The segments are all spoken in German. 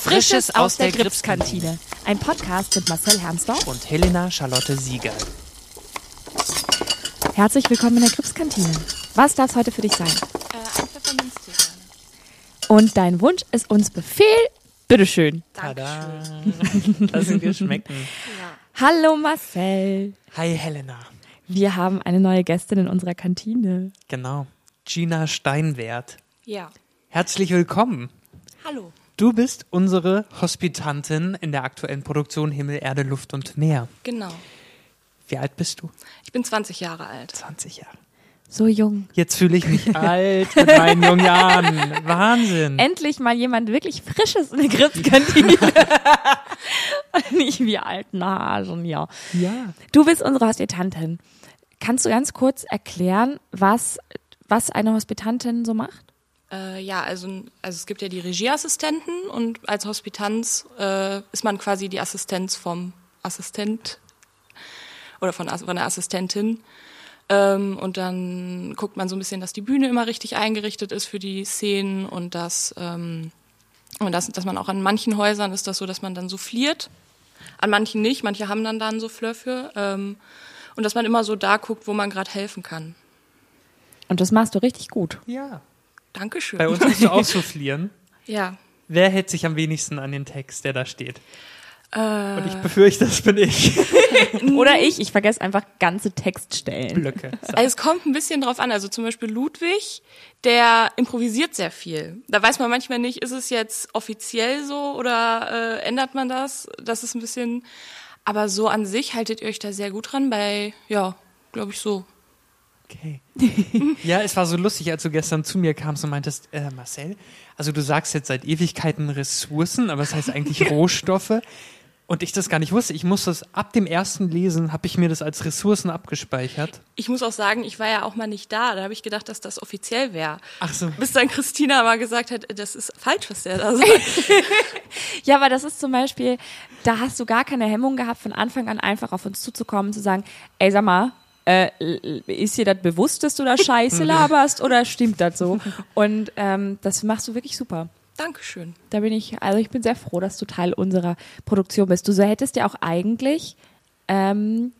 Frisches aus der Gripskantine. Ein Podcast mit Marcel Hermsdorf und Helena Charlotte Sieger. Herzlich willkommen in der Gripskantine. Was darf es heute für dich sein? Äh, ein Pfefferminztee. Und dein Wunsch ist uns Befehl. Bitteschön. Tada. Lass ihn dir schmecken. Hallo Marcel. Hi Helena. Wir haben eine neue Gästin in unserer Kantine. Genau. Gina Steinwert. Ja. Herzlich willkommen. Hallo. Du bist unsere Hospitantin in der aktuellen Produktion Himmel, Erde, Luft und Meer. Genau. Wie alt bist du? Ich bin 20 Jahre alt. 20 Jahre. So jung. Jetzt fühle ich mich alt mit meinen jungen Jahren. Wahnsinn. Endlich mal jemand wirklich Frisches in der Gripskantine. Nicht wie alten Hasen, ja. Ja. Du bist unsere Hospitantin. Kannst du ganz kurz erklären, was, was eine Hospitantin so macht? Äh, ja, also, also es gibt ja die Regieassistenten und als Hospitanz äh, ist man quasi die Assistenz vom Assistent oder von, von der Assistentin. Ähm, und dann guckt man so ein bisschen, dass die Bühne immer richtig eingerichtet ist für die Szenen und dass, ähm, und dass, dass man auch an manchen Häusern ist das so, dass man dann souffliert. An manchen nicht, manche haben dann da einen Souffleur für. Ähm, und dass man immer so da guckt, wo man gerade helfen kann. Und das machst du richtig gut. Ja. Dankeschön. Bei uns musst du aussoufflieren. Ja. Wer hält sich am wenigsten an den Text, der da steht? Äh, Und ich befürchte, das bin ich. Oder ich, ich vergesse einfach ganze Textstellen. Blöcke. Also es kommt ein bisschen drauf an. Also zum Beispiel Ludwig, der improvisiert sehr viel. Da weiß man manchmal nicht, ist es jetzt offiziell so oder äh, ändert man das? Das ist ein bisschen. Aber so an sich haltet ihr euch da sehr gut dran. Bei, ja, glaube ich so. Okay. ja, es war so lustig, als du gestern zu mir kamst und meintest, äh, Marcel, also du sagst jetzt seit Ewigkeiten Ressourcen, aber es heißt eigentlich Rohstoffe. Und ich das gar nicht wusste. Ich musste das ab dem ersten Lesen, habe ich mir das als Ressourcen abgespeichert. Ich muss auch sagen, ich war ja auch mal nicht da. Da habe ich gedacht, dass das offiziell wäre. Ach so. Bis dann Christina mal gesagt hat, das ist falsch, was der da sagt. Ja, aber das ist zum Beispiel, da hast du gar keine Hemmung gehabt, von Anfang an einfach auf uns zuzukommen, zu sagen, ey, sag mal, äh, ist dir das bewusst, dass du da Scheiße laberst oder stimmt das so? Und ähm, das machst du wirklich super. Dankeschön. Da bin ich, also ich bin sehr froh, dass du Teil unserer Produktion bist. Du so hättest ja auch eigentlich ähm,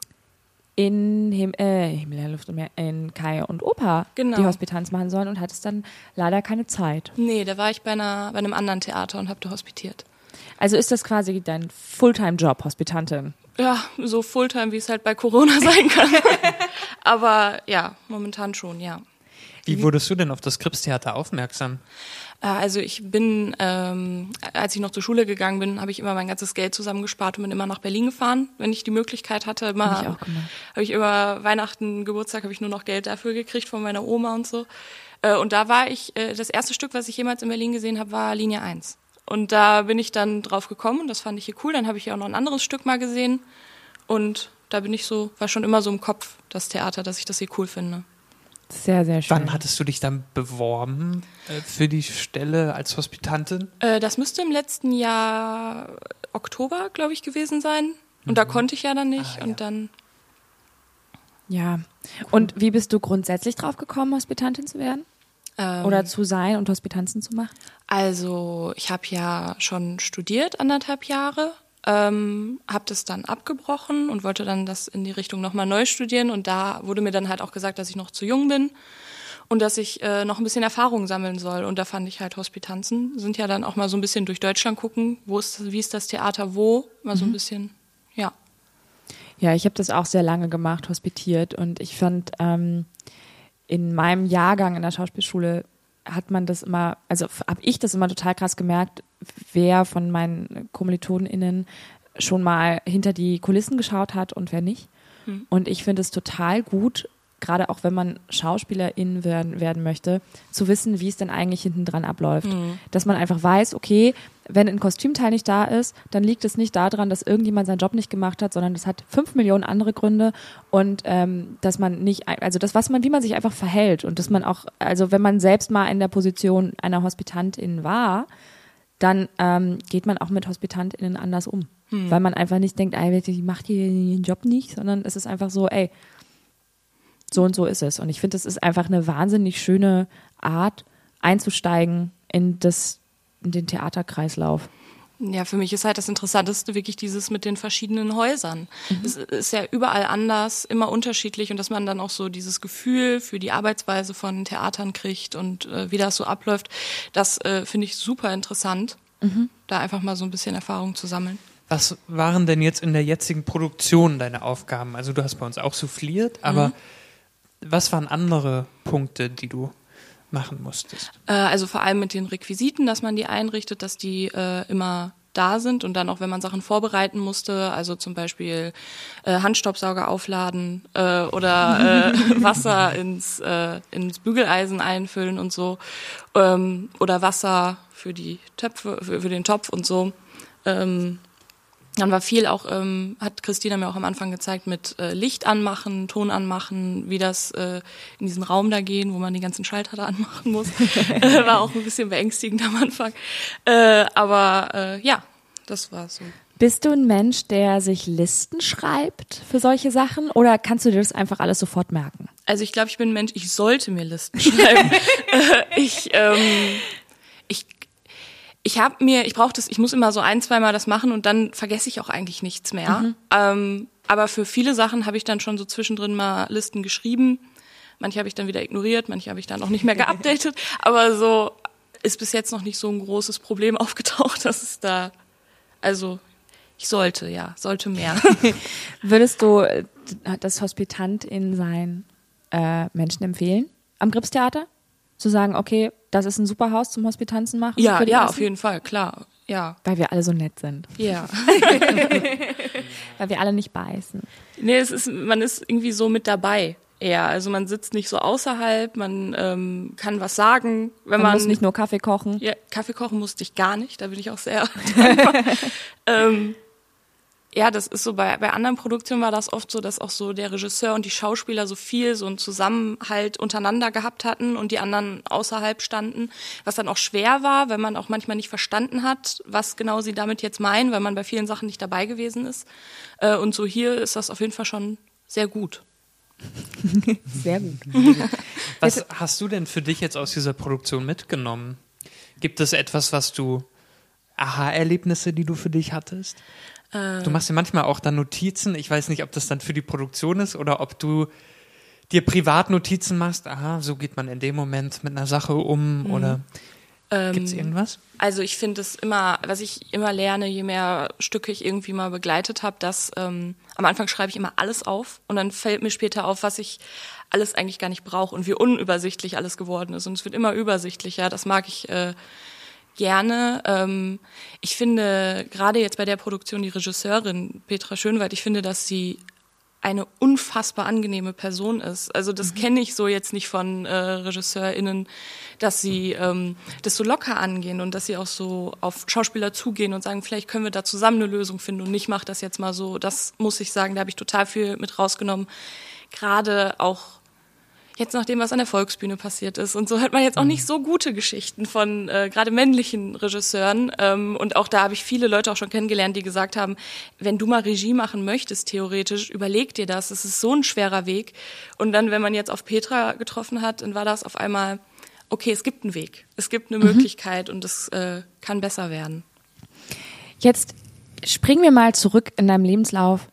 in Him äh, Himmel, Herr, Luft und Meer, in Kai und Opa Genau. die Hospitanz machen sollen und hattest dann leider keine Zeit. Nee, da war ich bei, einer, bei einem anderen Theater und habe da hospitiert. Also ist das quasi dein Fulltime-Job, Hospitantin? Ja, so Fulltime, wie es halt bei Corona sein kann. Aber ja, momentan schon, ja. Wie wurdest du denn auf das Kripstheater aufmerksam? Äh, Also ich bin, ähm, als ich noch zur Schule gegangen bin, habe ich immer mein ganzes Geld zusammengespart und bin immer nach Berlin gefahren, wenn ich die Möglichkeit hatte. Immer, Hab ich auch gemacht. Habe ich immer Weihnachten, Geburtstag, habe ich nur noch Geld dafür gekriegt von meiner Oma und so. Äh, Und da war ich, äh, das erste Stück, was ich jemals in Berlin gesehen habe, war Linie 1. Und da bin ich dann drauf gekommen und das fand ich hier cool. Dann habe ich hier auch noch ein anderes Stück mal gesehen. Und da bin ich so, war schon immer so im Kopf, das Theater, dass ich das hier cool finde. Sehr, sehr schön. Wann hattest du dich dann beworben äh, für die Stelle als Hospitantin? Äh, das müsste im letzten Jahr Oktober, glaube ich, gewesen sein. Und da konnte ich ja dann nicht. Ah, ja. Und dann, Ja. Und wie bist du grundsätzlich drauf gekommen, Hospitantin zu werden? Ähm, Oder zu sein und Hospitanzen zu machen? also ich habe ja schon studiert, anderthalb Jahre. Ähm, habe das dann abgebrochen und wollte dann das in die Richtung nochmal neu studieren. Und da wurde mir dann halt auch gesagt, dass ich noch zu jung bin und dass ich äh, noch ein bisschen Erfahrung sammeln soll. Und da fand ich halt Hospitanzen sind ja dann auch mal so ein bisschen durch Deutschland gucken, wo ist, wie ist das Theater wo, mal so ein bisschen, ja. Ja, ich habe das auch sehr lange gemacht, hospitiert. Und ich fand, ähm, in meinem Jahrgang in der Schauspielschule hat man das immer, also habe ich das immer total krass gemerkt, wer von meinen KommilitonInnen schon mal hinter die Kulissen geschaut hat und wer nicht. Und ich finde es total gut, gerade auch wenn man Schauspielerin werden, werden möchte, zu wissen, wie es denn eigentlich hinten dran abläuft. Dass man einfach weiß, okay, wenn ein Kostümteil nicht da ist, dann liegt es nicht daran, dass irgendjemand seinen Job nicht gemacht hat, sondern das hat fünf Millionen andere Gründe und ähm, dass man nicht, also das, was man, wie man sich einfach verhält und dass man auch, also wenn man selbst mal in der Position einer Hospitantin war, dann ähm, geht man auch mit HospitantInnen anders um. Weil man einfach nicht denkt, ey, die macht hier ihren Job nicht, sondern es ist einfach so, ey, so und so ist es. Und ich finde, es ist einfach eine wahnsinnig schöne Art, einzusteigen in das, in den Theaterkreislauf. Ja, für mich ist halt das Interessanteste wirklich dieses mit den verschiedenen Häusern. Mhm. Es ist ja überall anders, immer unterschiedlich und dass man dann auch so dieses Gefühl für die Arbeitsweise von Theatern kriegt und äh, wie das so abläuft, das äh, finde ich super interessant, mhm. da einfach mal so ein bisschen Erfahrung zu sammeln. Was waren denn jetzt in der jetzigen Produktion deine Aufgaben? Also du hast bei uns auch souffliert, aber mhm. Was waren andere Punkte, die du machen musstest? Äh, also vor allem mit den Requisiten, dass man die einrichtet, dass die äh, immer da sind und dann auch, wenn man Sachen vorbereiten musste, also zum Beispiel äh, Handstaubsauger aufladen äh, oder äh, Wasser ins, äh, ins Bügeleisen einfüllen und so ähm, oder Wasser für die Töpfe, für, für den Topf und so. Ähm, dann war viel auch, ähm, hat Christina mir auch am Anfang gezeigt, mit äh, Licht anmachen, Ton anmachen, wie das äh, in diesen Raum da gehen, wo man die ganzen Schalter da anmachen muss. äh, war auch ein bisschen beängstigend am Anfang. Äh, aber äh, ja, das war so. Bist du ein Mensch, der sich Listen schreibt für solche Sachen oder kannst du dir das einfach alles sofort merken? Also ich glaube, ich bin ein Mensch, ich sollte mir Listen schreiben. äh, ich ähm, ich ich habe mir, ich brauche das, ich muss immer so ein, zweimal das machen und dann vergesse ich auch eigentlich nichts mehr. Mhm. Ähm, aber für viele Sachen habe ich dann schon so zwischendrin mal Listen geschrieben. Manche habe ich dann wieder ignoriert, manche habe ich dann auch nicht mehr geupdatet. aber so ist bis jetzt noch nicht so ein großes Problem aufgetaucht, dass es da, also ich sollte, ja, sollte mehr. Würdest du äh, das Hospitant in sein äh, Menschen empfehlen am Gripstheater? Zu sagen, okay, das ist ein super Haus zum Hospitanzen machen? Ja, ja, auf jeden Fall, klar. Ja. Weil wir alle so nett sind. Ja. Weil wir alle nicht beißen. Nee, es ist, man ist irgendwie so mit dabei. eher. also man sitzt nicht so außerhalb, man ähm, kann was sagen. Wenn man, man muss nicht nur Kaffee kochen. Ja, Kaffee kochen musste ich gar nicht, da bin ich auch sehr ähm, ja, das ist so bei, bei anderen Produktionen war das oft so, dass auch so der Regisseur und die Schauspieler so viel so einen Zusammenhalt untereinander gehabt hatten und die anderen außerhalb standen, was dann auch schwer war, wenn man auch manchmal nicht verstanden hat, was genau sie damit jetzt meinen, weil man bei vielen Sachen nicht dabei gewesen ist. Äh, und so hier ist das auf jeden Fall schon sehr gut. Sehr gut. Was hast du denn für dich jetzt aus dieser Produktion mitgenommen? Gibt es etwas, was du Aha-Erlebnisse, die du für dich hattest? Äh. Du machst ja manchmal auch dann Notizen. Ich weiß nicht, ob das dann für die Produktion ist oder ob du dir Privatnotizen machst. Aha, so geht man in dem Moment mit einer Sache um mhm. oder ähm, gibt's irgendwas? Also ich finde es immer, was ich immer lerne, je mehr Stücke ich irgendwie mal begleitet habe, dass ähm, am Anfang schreibe ich immer alles auf und dann fällt mir später auf, was ich alles eigentlich gar nicht brauche und wie unübersichtlich alles geworden ist. Und es wird immer übersichtlicher. Das mag ich äh, gerne. Ähm, ich finde gerade jetzt bei der Produktion die Regisseurin Petra Schönwald, ich finde, dass sie eine unfassbar angenehme Person ist. Also das mhm. kenne ich so jetzt nicht von äh, RegisseurInnen, dass sie ähm, das so locker angehen und dass sie auch so auf Schauspieler zugehen und sagen, vielleicht können wir da zusammen eine Lösung finden und nicht macht das jetzt mal so. Das muss ich sagen, da habe ich total viel mit rausgenommen. Gerade auch jetzt nach dem, was an der Volksbühne passiert ist. Und so hört man jetzt auch nicht so gute Geschichten von äh, gerade männlichen Regisseuren. Ähm, und auch da habe ich viele Leute auch schon kennengelernt, die gesagt haben, wenn du mal Regie machen möchtest, theoretisch, überleg dir das. Es ist so ein schwerer Weg. Und dann, wenn man jetzt auf Petra getroffen hat, dann war das auf einmal, okay, es gibt einen Weg, es gibt eine mhm. Möglichkeit und es äh, kann besser werden. Jetzt springen wir mal zurück in deinem Lebenslauf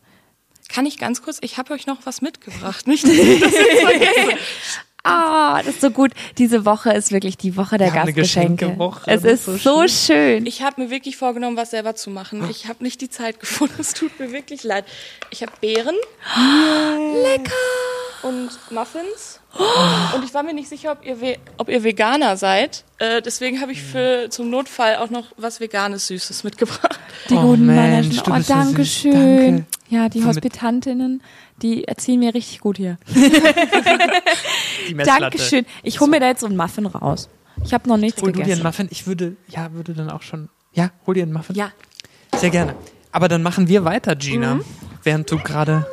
kann ich ganz kurz, ich habe euch noch was mitgebracht. Nicht. Ah, oh, das ist so gut. Diese Woche ist wirklich die Woche der ja, Gastgeschenke. Es ist so, so schön. Ich habe mir wirklich vorgenommen, was selber zu machen. Ich habe nicht die Zeit gefunden. Es tut mir wirklich leid. Ich habe Beeren. Lecker. Und Muffins. Und ich war mir nicht sicher, ob ihr, ob ihr Veganer seid. Äh, deswegen habe ich für zum Notfall auch noch was Veganes Süßes mitgebracht. Die oh, guten Mensch, Oh, danke schön. Danke. Ja, die Hospitantinnen, die erzählen mir richtig gut hier. Dankeschön. Ich hole mir da jetzt so einen Muffin raus. Ich habe noch nichts hol gegessen. Hol dir einen Muffin? Ich würde, ja, würde dann auch schon. Ja, hol dir einen Muffin. Ja. Sehr gerne. Aber dann machen wir weiter, Gina, mhm. während du gerade,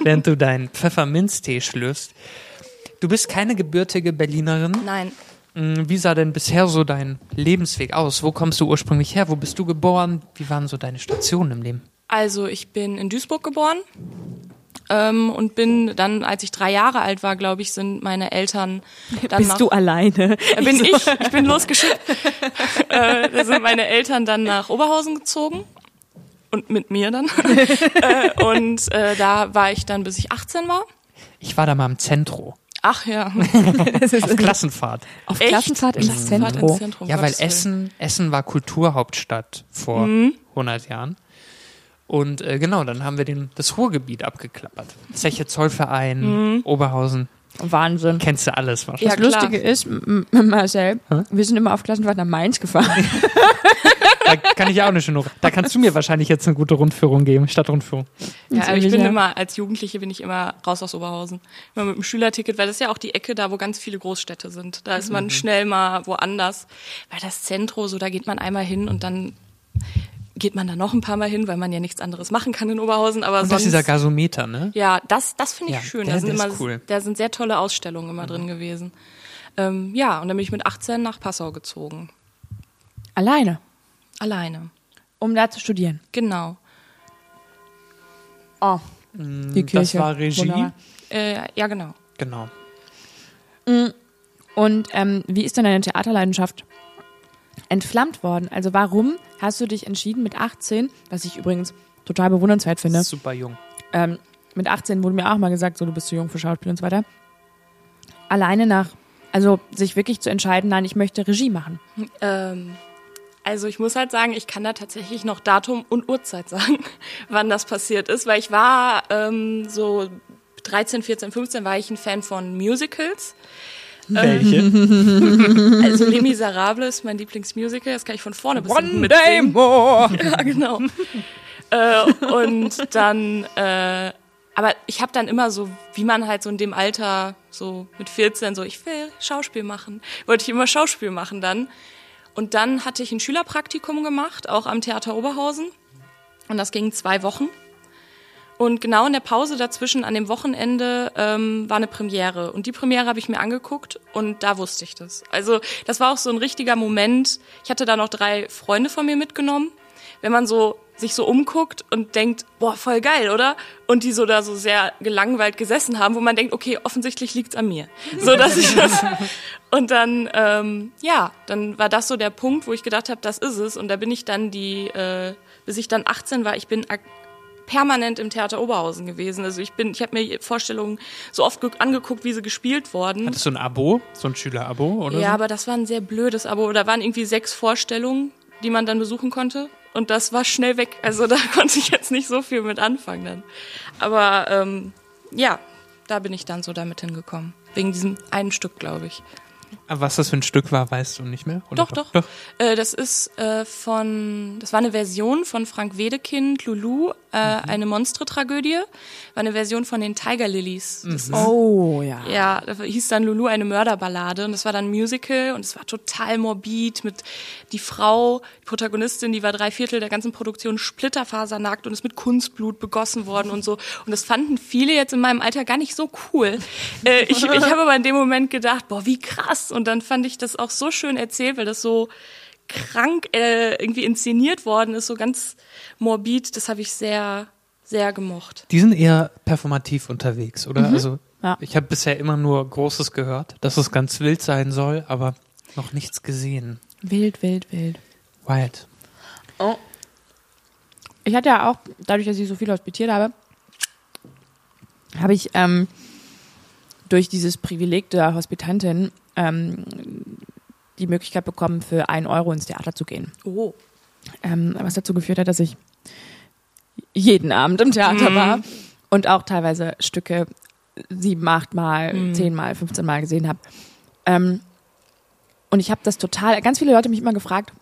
während du deinen Pfefferminztee schlürfst. Du bist keine gebürtige Berlinerin. Nein. Mm, wie sah denn bisher so dein Lebensweg aus? Wo kommst du ursprünglich her? Wo bist du geboren? Wie waren so deine Stationen im Leben? Also ich bin in Duisburg geboren Ähm, und bin dann, als ich drei Jahre alt war, glaube ich, sind meine Eltern dann Bist nach, du alleine? Äh, bin ich, ich bin losgeschickt. äh, da sind meine Eltern dann nach Oberhausen gezogen und mit mir dann. äh, und äh, da war ich dann, bis ich 18 war. Ich war da mal im Zentro. Ach ja, Auf Klassenfahrt. Auf Echt? Klassenfahrt ins Klassenfahrt Zentrum. ins Zentrum. Ja, weil. Essen, Essen war Kulturhauptstadt vor Mhm. 100 Jahren. Und äh, genau, dann haben wir den, das Ruhrgebiet abgeklappert. Zeche Zollverein, Mhm. Oberhausen, Wahnsinn. kennst du alles Ja, wahrscheinlich. Das klar. Lustige ist, m- m- Marcel, wir sind immer auf Klassenfahrt nach Mainz gefahren. Da kann ich ja auch eine schöne, da kannst du mir wahrscheinlich jetzt eine gute Rundführung geben, Stadtrundführung. Ja, aber ich bin ja. immer, als Jugendliche bin ich immer raus aus Oberhausen. Immer mit dem Schülerticket, weil das ist ja auch die Ecke da, wo ganz viele Großstädte sind. Da ist Mhm. man schnell mal woanders. Weil das Zentro, so da geht man einmal hin und dann geht man da noch ein paar Mal hin, weil man ja nichts anderes machen kann in Oberhausen. Aber Und das sonst, ist dieser Gasometer, ne? ja, das, das finde ich Ja, schön. der- da sind immer, cool. da sind sehr tolle Ausstellungen immer Mhm. drin gewesen. Ähm, ja, und dann bin ich mit 18 nach Passau gezogen. Alleine, Alleine. um da zu studieren. Genau. Oh, die Kirche. Das war Regie. Äh, ja, genau. Genau. Und ähm, wie ist denn deine Theaterleidenschaft entflammt worden? Also warum hast du dich entschieden mit 18, was ich übrigens total bewundernswert finde, Super jung. ähm, mit 18 wurde mir auch mal gesagt, so du bist zu jung für Schauspiel und so weiter, alleine nach, also sich wirklich zu entscheiden, nein, ich möchte Regie machen. Ähm, also ich muss halt sagen, ich kann da tatsächlich noch Datum und Uhrzeit sagen, wann das passiert ist, weil ich war ähm, so 13, 14, 15 war ich ein Fan von Musicals. Welche? Also Les Miserables ist mein Lieblingsmusical, das kann ich von vorne bis hinten One day more. Ja, genau. äh, und dann, äh, aber ich habe dann immer so, wie man halt so in dem Alter, so mit 14, so, ich will Schauspiel machen. Wollte ich immer Schauspiel machen dann. Und dann hatte ich ein Schülerpraktikum gemacht, auch am Theater Oberhausen. Und das ging zwei Wochen. Und genau in der Pause dazwischen an dem Wochenende ähm, war eine Premiere. Und die Premiere habe ich mir angeguckt und da wusste ich das. Also das war auch so ein richtiger Moment. Ich hatte da noch drei Freunde von mir mitgenommen. Wenn man so sich so umguckt und denkt, boah, voll geil, oder? Und die so da so sehr gelangweilt gesessen haben, wo man denkt, okay, offensichtlich liegt's an mir. So, dass ich das. Und dann, ähm, ja, dann war das so der Punkt, wo ich gedacht habe, das ist es. Und da bin ich dann die, äh, bis ich dann 18 war, ich bin permanent im Theater Oberhausen gewesen. Also ich bin, ich habe mir Vorstellungen so oft ge- angeguckt, wie sie gespielt wurden. Hattest du ein Abo? So ein Schülerabo oder Ja, so? aber das war ein sehr blödes Abo. Da waren irgendwie sechs Vorstellungen, die man dann besuchen konnte. Und das war schnell weg. Also da konnte ich jetzt nicht so viel mit anfangen dann. Aber ähm, ja, da bin ich dann so damit hingekommen. Wegen diesem einen Stück, glaube ich. Was das für ein Stück war, weißt du nicht mehr? Oder Doch, doch. Äh, das ist äh, von, das war eine Version von Frank Wedekind, Lulu, äh, eine Monstre-Tragödie. War eine Version von den Tiger Lilies. Ist Oh ja. Ja, das hieß dann Lulu eine Mörderballade und das war dann ein Musical und es war total morbid mit die Frau, die Protagonistin, die war drei Viertel der ganzen Produktion splitterfasernackt und ist mit Kunstblut begossen worden und so. Und das fanden viele jetzt in meinem Alter gar nicht so cool. Äh, ich ich habe aber in dem Moment gedacht, boah, wie krass. Und dann fand ich das auch so schön erzählt, weil das so krank äh, irgendwie inszeniert worden ist, so ganz morbid. Das habe ich sehr, sehr gemocht. Die sind eher performativ unterwegs, oder? Also Ja. ich habe bisher immer nur Großes gehört, dass es ganz wild sein soll, aber noch nichts gesehen. Wild, wild, wild. Wild. Ich hatte ja auch, dadurch, dass ich so viel hospitiert habe, habe ich ähm, durch dieses Privileg der Hospitantin ähm, die Möglichkeit bekommen, für einen Euro ins Theater zu gehen. Oh. Ähm, was dazu geführt hat, dass ich jeden Abend im Theater war und auch teilweise Stücke sieben, acht Mal, zehn Mal, 15 Mal gesehen habe. Ähm, und ich habe das total, ganz viele Leute mich immer gefragt,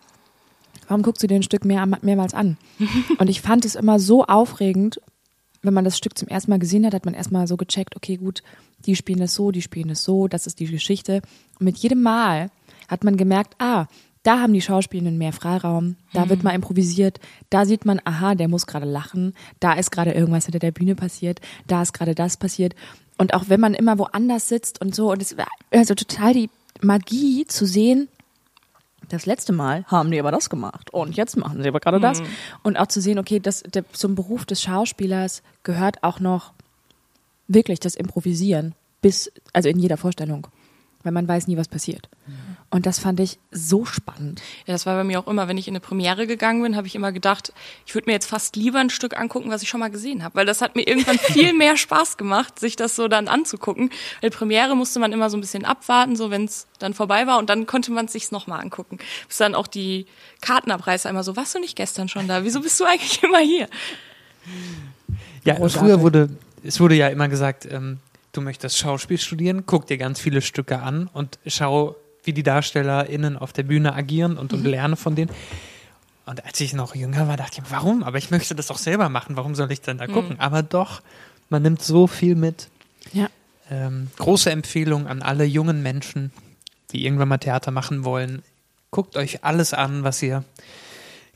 warum guckst du dir ein Stück mehr, mehrmals an? und ich fand es immer so aufregend, wenn man das Stück zum ersten Mal gesehen hat, hat man erstmal so gecheckt, okay, gut, die spielen es so, die spielen es so, das ist die Geschichte. Und mit jedem Mal hat man gemerkt, ah, da haben die Schauspielenden mehr Freiraum, da wird mal improvisiert, da sieht man, aha, der muss gerade lachen, da ist gerade irgendwas hinter der Bühne passiert, da ist gerade das passiert. Und auch wenn man immer woanders sitzt und so, und es war also total die Magie zu sehen, das letzte Mal haben die aber das gemacht und jetzt machen sie aber gerade das. Und auch zu sehen, okay, das, der, zum Beruf des Schauspielers gehört auch noch Wirklich das Improvisieren bis, also in jeder Vorstellung. Weil man weiß nie, was passiert. Und das fand ich so spannend. Ja, das war bei mir auch immer, wenn ich in eine Premiere gegangen bin, habe ich immer gedacht, ich würde mir jetzt fast lieber ein Stück angucken, was ich schon mal gesehen habe, weil das hat mir irgendwann viel mehr Spaß gemacht, sich das so dann anzugucken. Weil Premiere musste man immer so ein bisschen abwarten, so wenn es dann vorbei war und dann konnte man es sich nochmal angucken. Bis dann auch die Kartenabreißer immer so, warst du nicht gestern schon da? Wieso bist du eigentlich immer hier? Ja, Großartig. früher wurde, es wurde ja immer gesagt, ähm, du möchtest Schauspiel studieren, guck dir ganz viele Stücke an und schau, wie die DarstellerInnen auf der Bühne agieren und, und lerne von denen. Und als ich noch jünger war, dachte ich, warum? Aber ich möchte das doch selber machen. Warum soll ich denn da gucken? Aber doch, man nimmt so viel mit. Ja. Ähm, große Empfehlung an alle jungen Menschen, die irgendwann mal Theater machen wollen. Guckt euch alles an, was ihr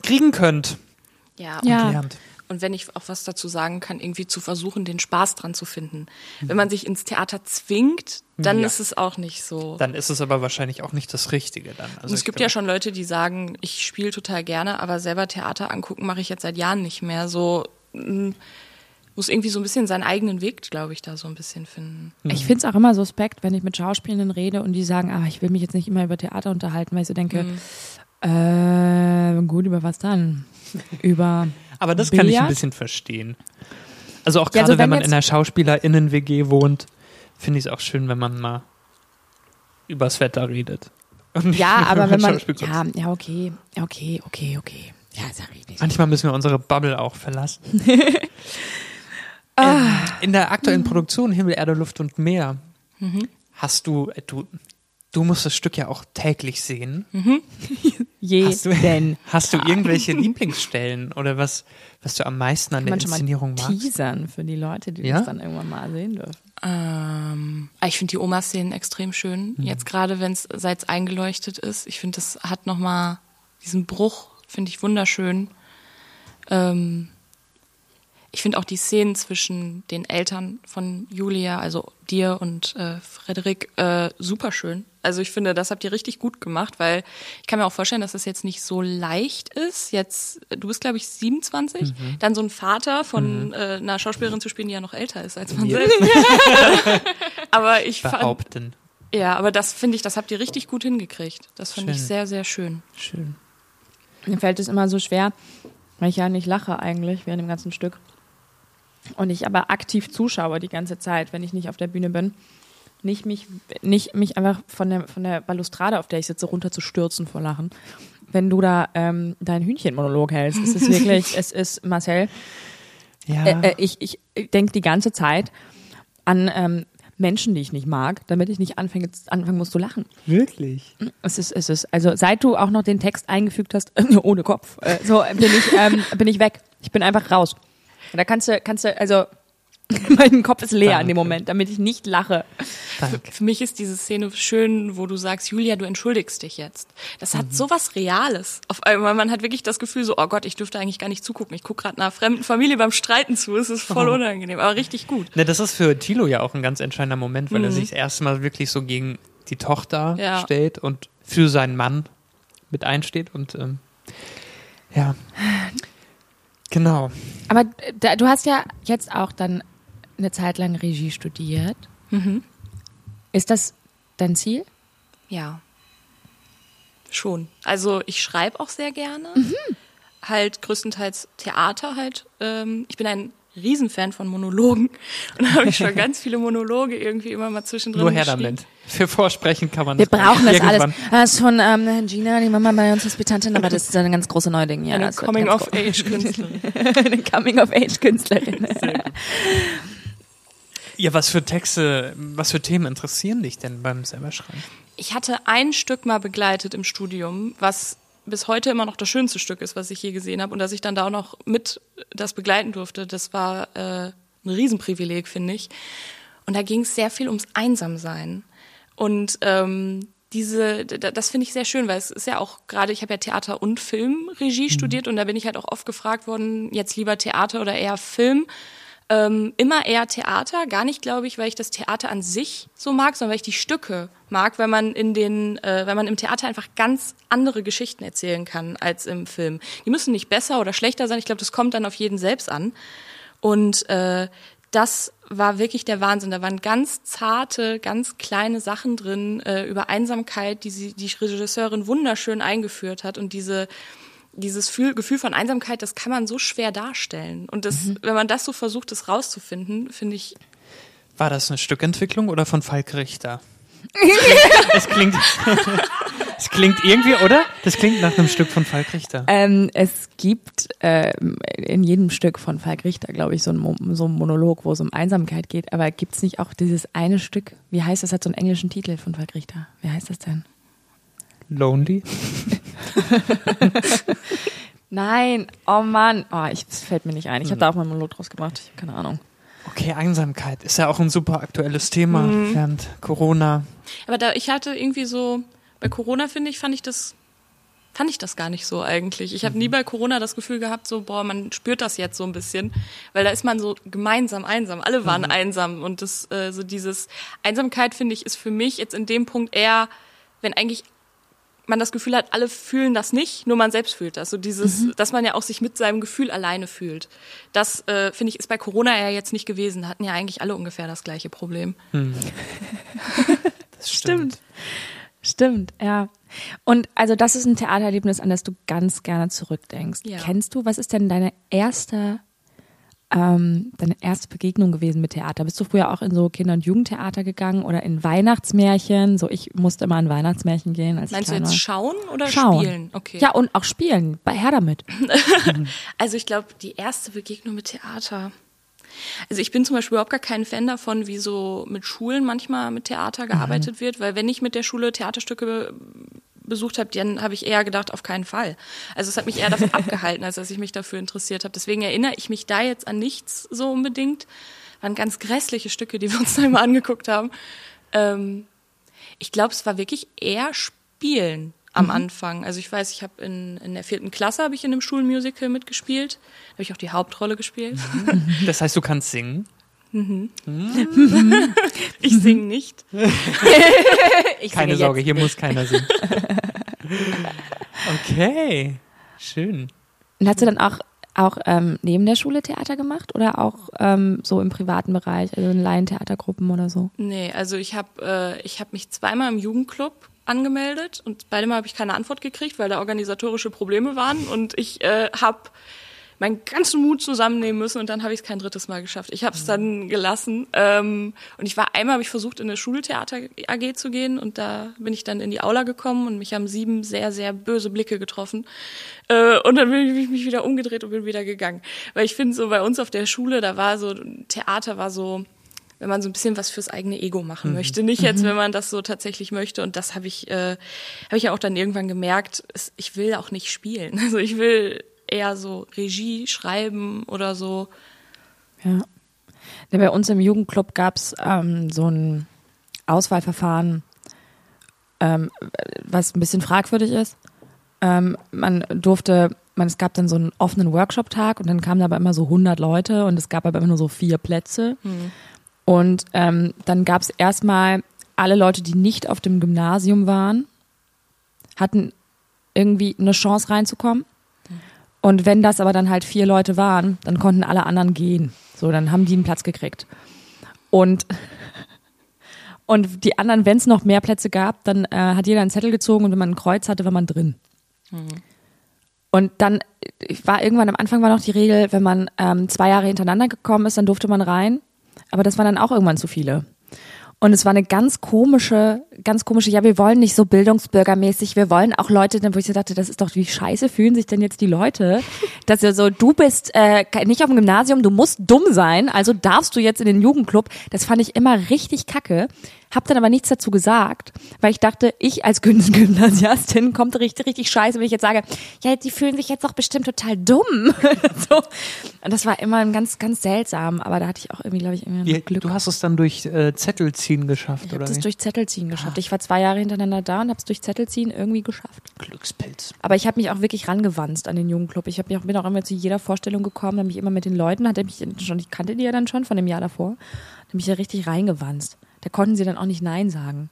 kriegen könnt Ja, Ja. und lernt. Und wenn ich auch was dazu sagen kann, irgendwie zu versuchen, den Spaß dran zu finden. Wenn man sich ins Theater zwingt, dann Ja. ist es auch nicht so. Dann ist es aber wahrscheinlich auch nicht das Richtige dann. Also Und es gibt ja schon Leute, die sagen, ich spiele total gerne, aber selber Theater angucken mache ich jetzt seit Jahren nicht mehr. So mm, muss irgendwie so ein bisschen seinen eigenen Weg, glaube ich, da so ein bisschen finden. Ich finde es auch immer suspekt, wenn ich mit Schauspielenden rede und die sagen, ah, ich will mich jetzt nicht immer über Theater unterhalten, weil ich so denke, äh, gut, über was dann? über Aber das kann ich ein Billard? bisschen verstehen. Also auch Ja, gerade also wenn wenn man in einer SchauspielerInnen-WG wohnt, finde ich es auch schön, wenn man mal übers Wetter redet. Und nicht Ja, aber wenn man. Ja, ja, okay. Ja, okay, okay, okay. Ja, ist ja richtig. Manchmal müssen wir unsere Bubble auch verlassen. Ah. ähm, in der aktuellen Mhm. Produktion Himmel, Erde, Luft und Meer hast du, äh, du, du musst das Stück ja auch täglich sehen. Je Hast du, denn. hast du irgendwelche Lieblingsstellen oder was, was du am meisten an Kann der man schon mal Inszenierung magst? teasern für die Leute, die Ja? das dann irgendwann mal sehen dürfen. Ähm, ah, ich finde die Oma-Szenen extrem schön. Jetzt gerade, wenn es seit es eingeleuchtet ist. Ich finde, das hat nochmal diesen Bruch, finde ich wunderschön. Ähm, ich finde auch die Szenen zwischen den Eltern von Julia, also dir und äh, Frederik, äh, super schön. Also ich finde, das habt ihr richtig gut gemacht, weil ich kann mir auch vorstellen, dass das jetzt nicht so leicht ist. Jetzt, du bist, glaube ich, 27, dann so ein Vater von äh, einer Schauspielerin zu spielen, die ja noch älter ist als man Ja. selbst. aber ich fand, Behaupten. ja, aber das finde ich, das habt ihr richtig gut hingekriegt. Das finde ich sehr, sehr schön. Schön. Mir fällt es immer so schwer, weil ich ja nicht lache eigentlich während dem ganzen Stück. Und ich aber aktiv zuschaue die ganze Zeit, wenn ich nicht auf der Bühne bin. Nicht mich, nicht mich einfach von der, von der Balustrade, auf der ich sitze, runterzustürzen vor Lachen. Wenn du da ähm, deinen Hühnchenmonolog hältst, es ist wirklich, es ist, Marcel, Ja. äh, äh, ich, ich denke die ganze Zeit an ähm, Menschen, die ich nicht mag, damit ich nicht anfange, anfangen muss zu lachen. Wirklich? Es ist, es ist, also seit du auch noch den Text eingefügt hast, ohne Kopf, äh, so bin ich, ähm, bin ich weg. Ich bin einfach raus. Und da kannst du, kannst du, also mein Kopf ist leer in dem Danke. Moment, damit ich nicht lache. Danke. Für mich ist diese Szene schön, wo du sagst, Julia, du entschuldigst dich jetzt. Das hat so was Reales. Auf einmal, man hat wirklich das Gefühl so, oh Gott, ich dürfte eigentlich gar nicht zugucken. Ich gucke gerade einer fremden Familie beim Streiten zu. Es ist voll unangenehm, aber richtig gut. Ne, das ist für Thilo ja auch ein ganz entscheidender Moment, weil er sich das erste Mal wirklich so gegen die Tochter Ja. stellt und für seinen Mann mit einsteht und ähm, ja. Genau. Aber da, du hast ja jetzt auch dann eine Zeit lang Regie studiert. Ist das dein Ziel? Ja. Schon. Also ich schreibe auch sehr gerne. Halt größtenteils Theater halt. Ähm, ich bin ein Riesenfan von Monologen und da habe ich schon ganz viele Monologe irgendwie immer mal zwischendrin Nur her geschrieben. damit. Für Vorsprechen kann man Wir das brauchen das irgendwann. alles. Das ist von ähm, Gina, die Mama bei uns Hospitantin, aber das ist ein ganz großes Neuding. Ja, Eine Coming-of-Age-Künstlerin. eine Coming-of-Age-Künstlerin. Ja, was für Texte, was für Themen interessieren dich denn beim selber schreiben? Ich hatte ein Stück mal begleitet im Studium, was bis heute immer noch das schönste Stück ist, was ich je gesehen habe. Und dass ich dann da auch noch mit das begleiten durfte, das war äh, ein Riesenprivileg, finde ich. Und da ging es sehr viel ums Einsamsein. Und ähm, diese, das finde ich sehr schön, weil es ist ja auch gerade, ich habe ja Theater und Filmregie studiert und da bin ich halt auch oft gefragt worden, jetzt lieber Theater oder eher Film. Ähm, immer eher Theater, gar nicht, glaube ich, weil ich das Theater an sich so mag, sondern weil ich die Stücke mag, weil man in den, äh, weil man im Theater einfach ganz andere Geschichten erzählen kann als im Film. Die müssen nicht besser oder schlechter sein. Ich glaube, das kommt dann auf jeden selbst an. Und äh, das war wirklich der Wahnsinn. Da waren ganz zarte, ganz kleine Sachen drin äh, über Einsamkeit, die sie, die Regisseurin wunderschön eingeführt hat und diese dieses Gefühl von Einsamkeit, das kann man so schwer darstellen. Und das, mhm. wenn man das so versucht, das rauszufinden, finde ich. War das eine Stückentwicklung oder von Falk Richter? es klingt, es klingt irgendwie, oder? Das klingt nach einem Stück von Falk Richter. Ähm, es gibt äh, in jedem Stück von Falk Richter, glaube ich, so ein, so Monolog, wo es um Einsamkeit geht. Aber gibt es nicht auch dieses eine Stück? Wie heißt das? Hat so einen englischen Titel von Falk Richter. Wie heißt das denn? Lonely. Nein, oh Mann, oh, ich, das fällt mir nicht ein. Ich habe da auch mal einen Monolog draus gemacht. Ich habe keine Ahnung. Okay, Einsamkeit ist ja auch ein super aktuelles Thema mhm. während Corona. Aber da ich hatte irgendwie so bei Corona finde ich fand ich das fand ich das gar nicht so eigentlich. Ich habe mhm. nie bei Corona das Gefühl gehabt, so boah, man spürt das jetzt so ein bisschen, weil da ist man so gemeinsam einsam. Alle waren mhm. einsam und das äh, so dieses Einsamkeit finde ich ist für mich jetzt in dem Punkt eher, wenn eigentlich man das Gefühl hat, alle fühlen das nicht, nur man selbst fühlt das. So dieses, mhm. dass man ja auch sich mit seinem Gefühl alleine fühlt. Das, äh, finde ich, ist bei Corona ja jetzt nicht gewesen. Hatten ja eigentlich alle ungefähr das gleiche Problem. Mhm. das stimmt. Stimmt, ja. Und also das ist ein Theatererlebnis, an das du ganz gerne zurückdenkst. Ja. Kennst du, was ist denn deine erste ähm, deine erste Begegnung gewesen mit Theater? Bist du früher auch in so Kinder- und Jugendtheater gegangen oder in Weihnachtsmärchen? So, ich musste immer in Weihnachtsmärchen gehen. Als Meinst du jetzt war. schauen oder schauen. spielen? Okay. Ja, und auch spielen. Bei Her damit. also ich glaube, die erste Begegnung mit Theater. Also ich bin zum Beispiel überhaupt gar kein Fan davon, wie so mit Schulen manchmal mit Theater gearbeitet mhm. wird, weil wenn ich mit der Schule Theaterstücke besucht habe, dann habe ich eher gedacht, auf keinen Fall. Also es hat mich eher davon abgehalten, als dass ich mich dafür interessiert habe. Deswegen erinnere ich mich da jetzt an nichts so unbedingt. Waren ganz grässliche Stücke, die wir uns da immer angeguckt haben. Ähm, ich glaube, es war wirklich eher Spielen am mhm. Anfang. Also ich weiß, ich habe in, in der vierten Klasse habe ich in einem Schulmusical mitgespielt. Da habe ich auch die Hauptrolle gespielt. Das heißt, du kannst singen? Mhm. Mhm. ich singe nicht. ich Keine Sorge, hier muss keiner singen. okay, schön. Und hast du dann auch, auch ähm, neben der Schule Theater gemacht oder auch ähm, so im privaten Bereich, also in Laientheatergruppen oder so? Nee, also ich habe äh, hab mich zweimal im Jugendclub angemeldet und beide Mal habe ich keine Antwort gekriegt, weil da organisatorische Probleme waren und ich äh, habe meinen ganzen Mut zusammennehmen müssen und dann habe ich es kein drittes Mal geschafft. Ich habe es dann gelassen ähm, und ich war einmal habe ich versucht in eine Schultheater AG zu gehen und da bin ich dann in die Aula gekommen und mich haben sieben sehr sehr böse Blicke getroffen äh, und dann bin ich mich wieder umgedreht und bin wieder gegangen, weil ich finde so bei uns auf der Schule da war so Theater war so wenn man so ein bisschen was fürs eigene Ego machen mhm. möchte. Nicht jetzt, mhm. wenn man das so tatsächlich möchte. Und das habe ich, äh, habe ich ja auch dann irgendwann gemerkt, es, ich will auch nicht spielen. Also ich will eher so Regie schreiben oder so. Ja. Bei uns im Jugendclub gab es ähm, so ein Auswahlverfahren, ähm, was ein bisschen fragwürdig ist. Ähm, man durfte, man, es gab dann so einen offenen Workshop-Tag und dann kamen da aber immer so 100 Leute und es gab aber immer nur so vier Plätze. Mhm. Und ähm, dann gab es erstmal alle Leute, die nicht auf dem Gymnasium waren, hatten irgendwie eine Chance reinzukommen. Und wenn das aber dann halt vier Leute waren, dann konnten alle anderen gehen. So, dann haben die einen Platz gekriegt. Und, und die anderen, wenn es noch mehr Plätze gab, dann äh, hat jeder einen Zettel gezogen und wenn man ein Kreuz hatte, war man drin. Mhm. Und dann war irgendwann am Anfang war noch die Regel, wenn man ähm, zwei Jahre hintereinander gekommen ist, dann durfte man rein. Aber das waren dann auch irgendwann zu viele. Und es war eine ganz komische, ganz komische, ja, wir wollen nicht so bildungsbürgermäßig, wir wollen auch Leute, wo ich so dachte, das ist doch, wie scheiße fühlen sich denn jetzt die Leute, dass ja so, du bist äh, nicht auf dem Gymnasium, du musst dumm sein, also darfst du jetzt in den Jugendclub. Das fand ich immer richtig kacke. Hab dann aber nichts dazu gesagt, weil ich dachte, ich als Gymnasiastin kommt richtig, richtig scheiße, wenn ich jetzt sage, ja, die fühlen sich jetzt doch bestimmt total dumm. so. Und das war immer ganz, ganz seltsam, aber da hatte ich auch irgendwie, glaube ich, irgendwie Wie, Glück. Du hast es dann durch äh, Zettelziehen geschafft, ich oder? Ich habe es durch Zettelziehen geschafft. Ah. Ich war zwei Jahre hintereinander da und habe es durch Zettelziehen irgendwie geschafft. Glückspilz. Aber ich habe mich auch wirklich rangewanzt an den Jugendclub. Ich hab mich auch, bin auch immer zu jeder Vorstellung gekommen, habe mich immer mit den Leuten, hatte mich schon, ich kannte die ja dann schon von dem Jahr davor, habe mich ja richtig reingewanzt. Da konnten sie dann auch nicht Nein sagen.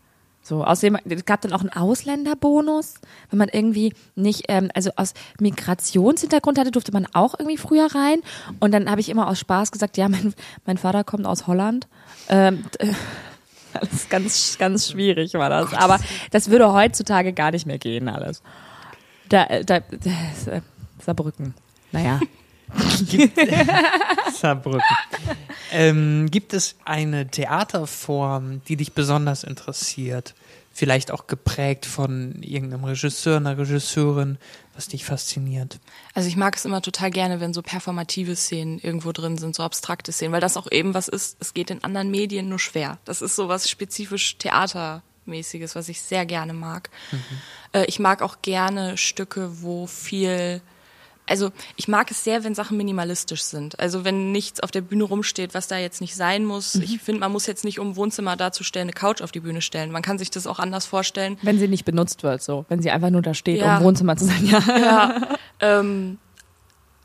So, außerdem es gab dann auch einen Ausländerbonus, wenn man irgendwie nicht, ähm, also aus Migrationshintergrund hatte, durfte man auch irgendwie früher rein. Und dann habe ich immer aus Spaß gesagt, ja, mein, mein Vater kommt aus Holland. Ähm, alles ganz, ganz schwierig war das. Aber das würde heutzutage gar nicht mehr gehen, alles. Da, da, das, äh, Saarbrücken. Naja. Gibt, Saarbrücken. Ähm, gibt es eine Theaterform, die dich besonders interessiert? Vielleicht auch geprägt von irgendeinem Regisseur, einer Regisseurin, was dich fasziniert? Also ich mag es immer total gerne, wenn so performative Szenen irgendwo drin sind, so abstrakte Szenen, weil das auch eben was ist, es geht in anderen Medien nur schwer. Das ist so was spezifisch Theatermäßiges, was ich sehr gerne mag. Mhm. Äh, ich mag auch gerne Stücke, wo viel also ich mag es sehr, wenn Sachen minimalistisch sind. Also wenn nichts auf der Bühne rumsteht, was da jetzt nicht sein muss. Mhm. Ich finde, man muss jetzt nicht, um Wohnzimmer darzustellen, eine Couch auf die Bühne stellen. Man kann sich das auch anders vorstellen. Wenn sie nicht benutzt wird, so. Wenn sie einfach nur da steht, ja. um Wohnzimmer zu sein, ja. ja ähm,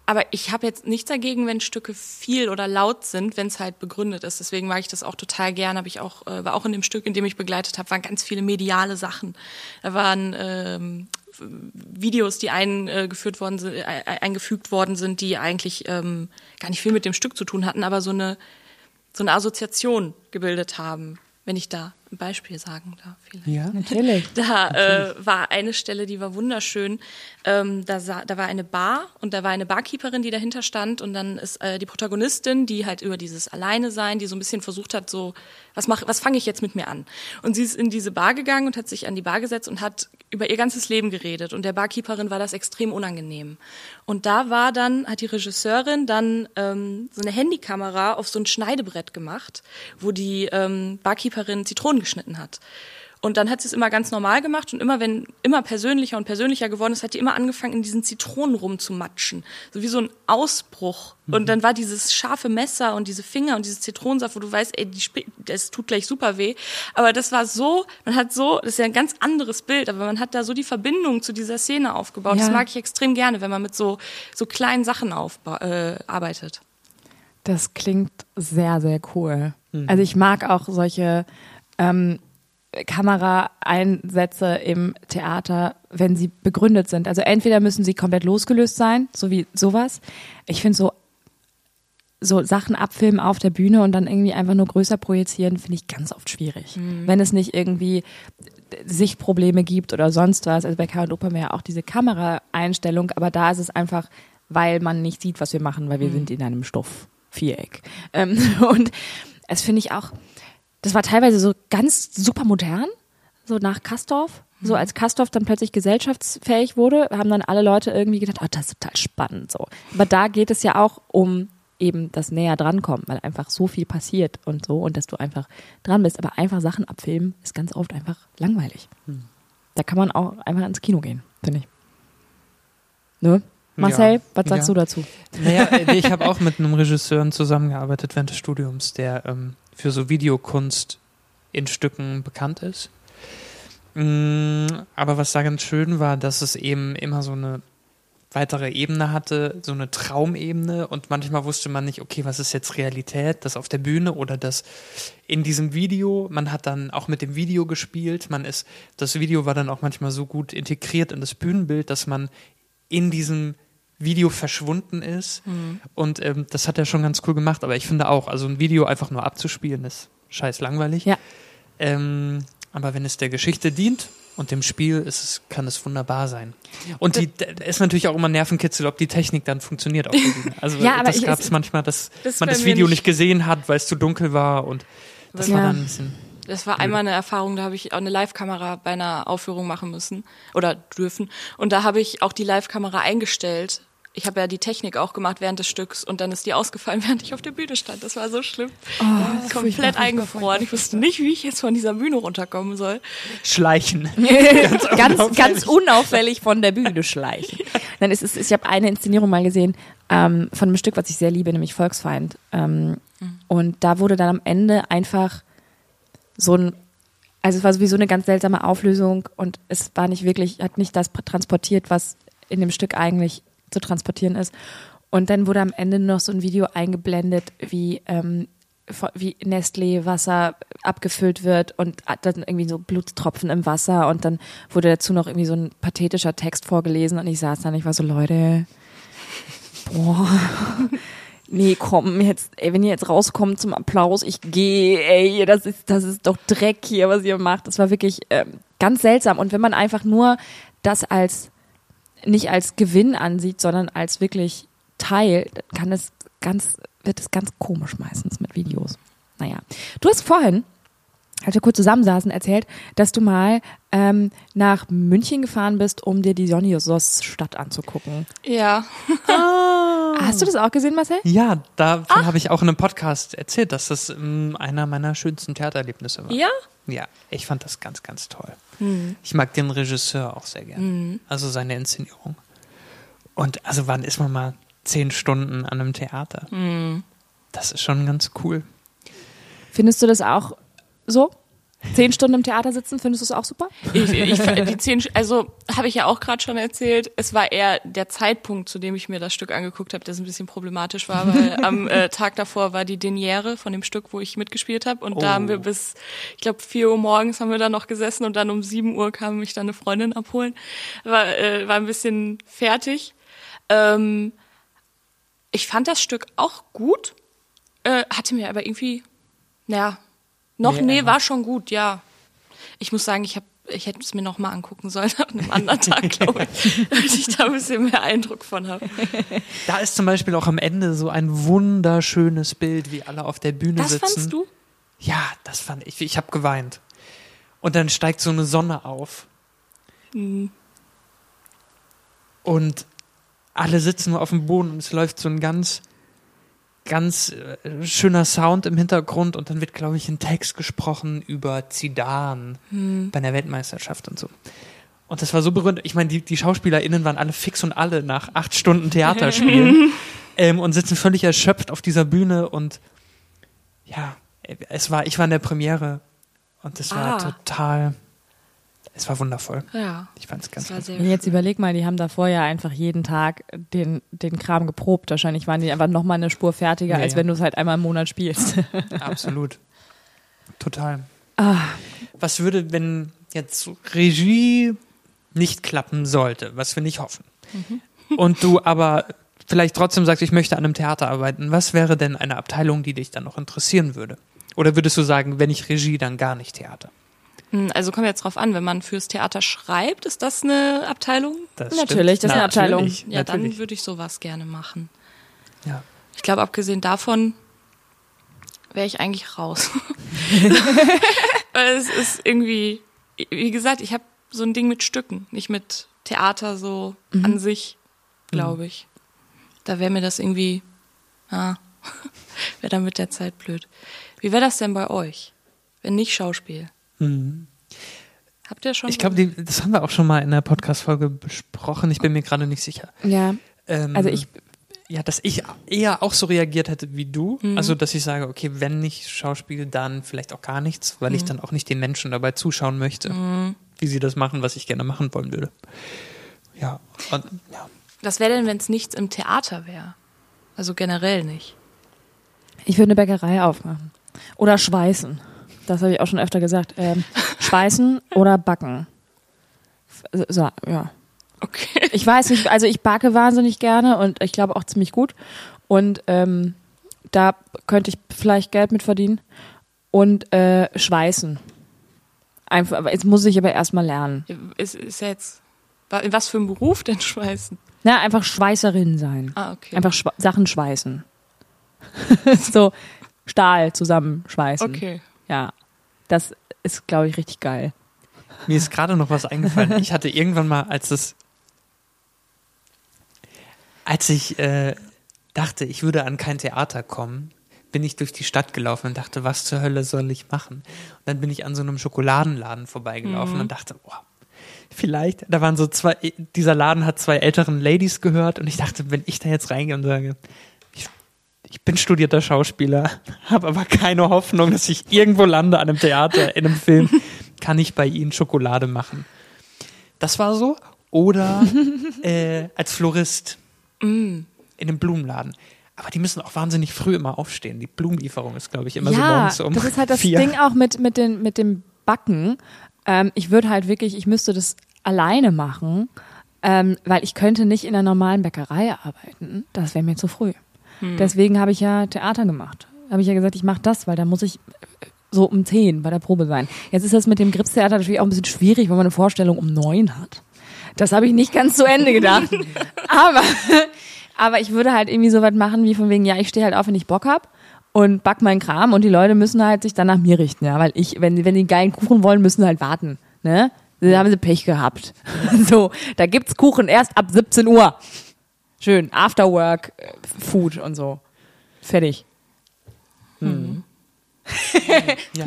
aber ich habe jetzt nichts dagegen, wenn Stücke viel oder laut sind, wenn es halt begründet ist. Deswegen mag ich das auch total gern. Habe ich auch äh, war auch in dem Stück, in dem ich begleitet habe, waren ganz viele mediale Sachen. Da waren ähm, Videos, die eingeführt worden sind, äh, eingefügt worden sind, die eigentlich ähm, gar nicht viel mit dem Stück zu tun hatten, aber so eine so eine Assoziation gebildet haben, wenn ich da ein Beispiel sagen darf. Vielleicht. Ja, natürlich. Da äh, war eine Stelle, die war wunderschön. Ähm, da, sah, da war eine Bar und da war eine Barkeeperin, die dahinter stand und dann ist äh, die Protagonistin, die halt über dieses Alleine sein, die so ein bisschen versucht hat, so was mach, was fange ich jetzt mit mir an? Und sie ist in diese Bar gegangen und hat sich an die Bar gesetzt und hat über ihr ganzes Leben geredet und der Barkeeperin war das extrem unangenehm. Und da war dann hat die Regisseurin dann ähm, so eine Handykamera auf so ein Schneidebrett gemacht, wo die ähm, Barkeeperin Zitronen geschnitten hat. Und dann hat sie es immer ganz normal gemacht und immer wenn immer persönlicher und persönlicher geworden ist, hat die immer angefangen, in diesen Zitronen rumzumatschen. So wie so ein Ausbruch. Mhm. Und dann war dieses scharfe Messer und diese Finger und dieses Zitronensaft, wo du weißt, ey, die, das tut gleich super weh. Aber das war so, man hat so, das ist ja ein ganz anderes Bild, aber man hat da so die Verbindung zu dieser Szene aufgebaut. Ja. Das mag ich extrem gerne, wenn man mit so, so kleinen Sachen äh, arbeitet. Das klingt sehr, sehr cool. Mhm. Also ich mag auch solche ähm, Kameraeinsätze im Theater, wenn sie begründet sind. Also entweder müssen sie komplett losgelöst sein, so wie sowas. Ich finde so so Sachen abfilmen auf der Bühne und dann irgendwie einfach nur größer projizieren, finde ich ganz oft schwierig. Mhm. Wenn es nicht irgendwie Sichtprobleme gibt oder sonst was. Also bei K und Oper haben ja auch diese Kameraeinstellung, aber da ist es einfach, weil man nicht sieht, was wir machen, weil wir mhm. sind in einem Stoffviereck. Ähm, und es finde ich auch, das war teilweise so ganz super modern, so nach Kastorf. So als Kastorf dann plötzlich gesellschaftsfähig wurde, haben dann alle Leute irgendwie gedacht, oh, das ist total spannend so. Aber da geht es ja auch um eben das näher drankommen, weil einfach so viel passiert und so und dass du einfach dran bist. Aber einfach Sachen abfilmen ist ganz oft einfach langweilig. Hm. Da kann man auch einfach ins Kino gehen, finde ich. Ne? Marcel, ja. was sagst ja. du dazu? Naja, äh, ich habe auch mit einem Regisseur zusammengearbeitet während des Studiums, der ähm, für so Videokunst in Stücken bekannt ist. Mm, aber was da ganz schön war, dass es eben immer so eine weitere Ebene hatte, so eine Traumebene und manchmal wusste man nicht, okay, was ist jetzt Realität, das auf der Bühne oder das in diesem Video. Man hat dann auch mit dem Video gespielt, man ist, das Video war dann auch manchmal so gut integriert in das Bühnenbild, dass man in diesem Video verschwunden ist. Mhm. Und ähm, das hat er schon ganz cool gemacht. Aber ich finde auch, also ein Video einfach nur abzuspielen, ist scheiß langweilig. Ja. Ähm, aber wenn es der Geschichte dient und dem Spiel, ist es, kann es wunderbar sein. Und die ist natürlich auch immer Nervenkitzel, ob die Technik dann funktioniert auf. Also ja, das gab es manchmal, dass das man das Video nicht, nicht gesehen hat, weil es zu dunkel war und das ja. war dann ein bisschen. Das war einmal eine Erfahrung, da habe ich auch eine Live-Kamera bei einer Aufführung machen müssen oder dürfen. Und da habe ich auch die Live-Kamera eingestellt ich habe ja die Technik auch gemacht während des Stücks und dann ist die ausgefallen, während ich auf der Bühne stand. Das war so schlimm. Oh, ja, komplett eingefroren. Ich wusste nicht, wie ich jetzt von dieser Bühne runterkommen soll. Schleichen. ganz, ganz, ganz, unauffällig von der Bühne schleichen. Dann ist es, ich habe eine Inszenierung mal gesehen ähm, von einem Stück, was ich sehr liebe, nämlich Volksfeind. Ähm, mhm. Und da wurde dann am Ende einfach so ein also es war sowieso eine ganz seltsame Auflösung und es war nicht wirklich, hat nicht das transportiert, was in dem Stück eigentlich zu transportieren ist. Und dann wurde am Ende noch so ein Video eingeblendet, wie ähm, wie Nestlé Wasser abgefüllt wird und dann irgendwie so Blutstropfen im Wasser und dann wurde dazu noch irgendwie so ein pathetischer Text vorgelesen und ich saß da und ich war so, Leute, boah, nee, komm, jetzt, ey, wenn ihr jetzt rauskommt zum Applaus, ich gehe, ey, das ist, das ist doch Dreck hier, was ihr macht. Das war wirklich ähm, ganz seltsam. Und wenn man einfach nur das als, nicht als Gewinn ansieht, sondern als wirklich Teil, dann kann es ganz, wird es ganz komisch meistens mit Videos. Naja. Du hast vorhin als wir kurz zusammensaßen, erzählt, dass du mal ähm, nach München gefahren bist, um dir die Dionysos-Stadt anzugucken. Ja. Ah. Hast du das auch gesehen, Marcel? Ja, davon habe ich auch in einem Podcast erzählt, dass das ähm, einer meiner schönsten Theatererlebnisse war. Ja? Ja, ich fand das ganz, ganz toll. Hm. Ich mag den Regisseur auch sehr gerne. Also seine Inszenierung. Und also wann ist man mal zehn Stunden an einem Theater? Hm. Das ist schon ganz cool. Findest du das auch so? Zehn Stunden im Theater sitzen, findest du es auch super? Ich, ich, die zehn, also habe ich ja auch gerade schon erzählt, es war eher der Zeitpunkt, zu dem ich mir das Stück angeguckt habe, das ein bisschen problematisch war, weil am äh, Tag davor war die Deniere von dem Stück, wo ich mitgespielt habe und Oh. da haben wir bis, ich glaube, vier Uhr morgens haben wir da noch gesessen und dann um sieben Uhr kam mich dann eine Freundin abholen. War, äh, war ein bisschen fertig. Ähm, ich fand das Stück auch gut, äh, hatte mir aber irgendwie, naja, noch, Nee, nee, war schon gut, ja. Ich muss sagen, ich habe ich hätte es mir noch mal angucken sollen an einem anderen Tag, glaube ich, damit ich da ein bisschen mehr Eindruck von habe. Da ist zum Beispiel auch am Ende so ein wunderschönes Bild, wie alle auf der Bühne Das sitzen. fandst du? Ja, das fand ich. Ich habe geweint. Und dann steigt so eine Sonne auf. Und alle sitzen nur auf dem Boden und es läuft so ein ganz, ganz äh, schöner Sound im Hintergrund und dann wird, glaube ich, ein Text gesprochen über Zidane bei einer Weltmeisterschaft und so. Und das war so berührend. Ich meine, die, die SchauspielerInnen waren alle fix und alle nach acht Stunden Theaterspielen ähm, und sitzen völlig erschöpft auf dieser Bühne und ja, es war, ich war in der Premiere und es war Ah. total, es war wundervoll. Ja, Ich fand es ganz, war sehr Jetzt überleg mal, die haben davor ja einfach jeden Tag den, den Kram geprobt. Wahrscheinlich waren die einfach nochmal eine Spur fertiger, Ja, als ja. wenn du es halt einmal im Monat spielst. Absolut. Total. Ah. Was würde, wenn jetzt Regie nicht klappen sollte, was wir nicht hoffen, Mhm. und du aber vielleicht trotzdem sagst, ich möchte an einem Theater arbeiten, was wäre denn eine Abteilung, die dich dann noch interessieren würde? Oder würdest du sagen, wenn ich Regie, dann gar nicht Theater? Hm, Also kommt jetzt drauf an, wenn man fürs Theater schreibt, ist das eine Abteilung? Das Natürlich, stimmt. das ist eine Abteilung. Natürlich, Ja, dann würde ich sowas gerne machen. Ja. Ich glaube, abgesehen davon wäre ich eigentlich raus. Weil es ist irgendwie, wie gesagt, ich habe so ein Ding mit Stücken, nicht mit Theater so an sich, glaube ich. Da wäre mir das irgendwie, ah, wäre dann mit der Zeit blöd. Wie wäre das denn bei euch, wenn nicht Schauspiel? Habt ihr schon? Ich glaube, das haben wir auch schon mal in der Podcast-Folge besprochen. Ich bin mir gerade nicht sicher. ja, Ähm, also ich, Ja, dass ich eher auch so reagiert hätte wie du. Mhm. Also, dass ich sage, okay, wenn nicht Schauspiel, dann vielleicht auch gar nichts, weil Mhm. ich dann auch nicht den Menschen dabei zuschauen möchte, wie sie das machen, was ich gerne machen wollen würde. Ja, und, ja. Was wäre denn, wenn es nichts im Theater wäre? Also generell nicht. ich würde eine Bäckerei aufmachen. Oder schweißen. Das habe ich auch schon öfter gesagt. Ähm, schweißen oder backen. So, ja. Okay. Ich weiß nicht, also ich backe wahnsinnig gerne und ich glaube auch ziemlich gut. Und ähm, da könnte ich vielleicht Geld mit verdienen. Und äh, schweißen. Einfach, aber jetzt muss ich aber erstmal lernen. Ist, ist jetzt. In was für ein Beruf denn schweißen? Na, einfach Schweißerin sein. Ah, okay. Einfach schwa Sachen schweißen. so Stahl zusammenschweißen. Okay. Ja. Das ist, glaube ich, richtig geil. Mir ist gerade noch was eingefallen. Ich hatte irgendwann mal, als es, als ich äh, dachte, ich würde an kein Theater kommen, bin ich durch die Stadt gelaufen und dachte, was zur Hölle soll ich machen? Und dann bin ich an so einem Schokoladenladen vorbeigelaufen und dachte, boah, vielleicht, da waren so zwei, dieser Laden hat zwei älteren Ladies gehört und ich dachte, wenn ich da jetzt reingehe und sage, ich, bin studierter Schauspieler, habe aber keine Hoffnung, dass ich irgendwo lande an einem Theater, in einem Film, kann ich bei ihnen Schokolade machen. Das war so. Oder äh, als Florist in einem Blumenladen. Aber die müssen auch wahnsinnig früh immer aufstehen. Die Blumenlieferung ist, glaube ich, immer so ja, morgens um das ist halt das vier. Ding auch mit, mit, den, mit dem Backen. Ähm, ich würde halt wirklich, ich müsste das alleine machen, ähm, weil ich könnte nicht in einer normalen Bäckerei arbeiten. Das wäre mir zu früh. Deswegen habe ich ja Theater gemacht. Habe ich ja gesagt, ich mache das, weil da muss ich so um zehn bei der Probe sein. Jetzt ist das mit dem Gripstheater natürlich auch ein bisschen schwierig, wenn man eine Vorstellung um neun hat. Das habe ich nicht ganz zu Ende gedacht. aber, aber ich würde halt irgendwie so was machen wie von wegen, ja, ich stehe halt auf, wenn ich Bock hab und back meinen Kram und die Leute müssen halt sich dann nach mir richten, ja, weil ich, wenn, wenn die einen geilen Kuchen wollen, müssen sie halt warten, ne? Da haben sie Pech gehabt. so, da gibt's Kuchen erst ab 17 Uhr. Schön, Afterwork, äh, Food und so. Fertig. Ja.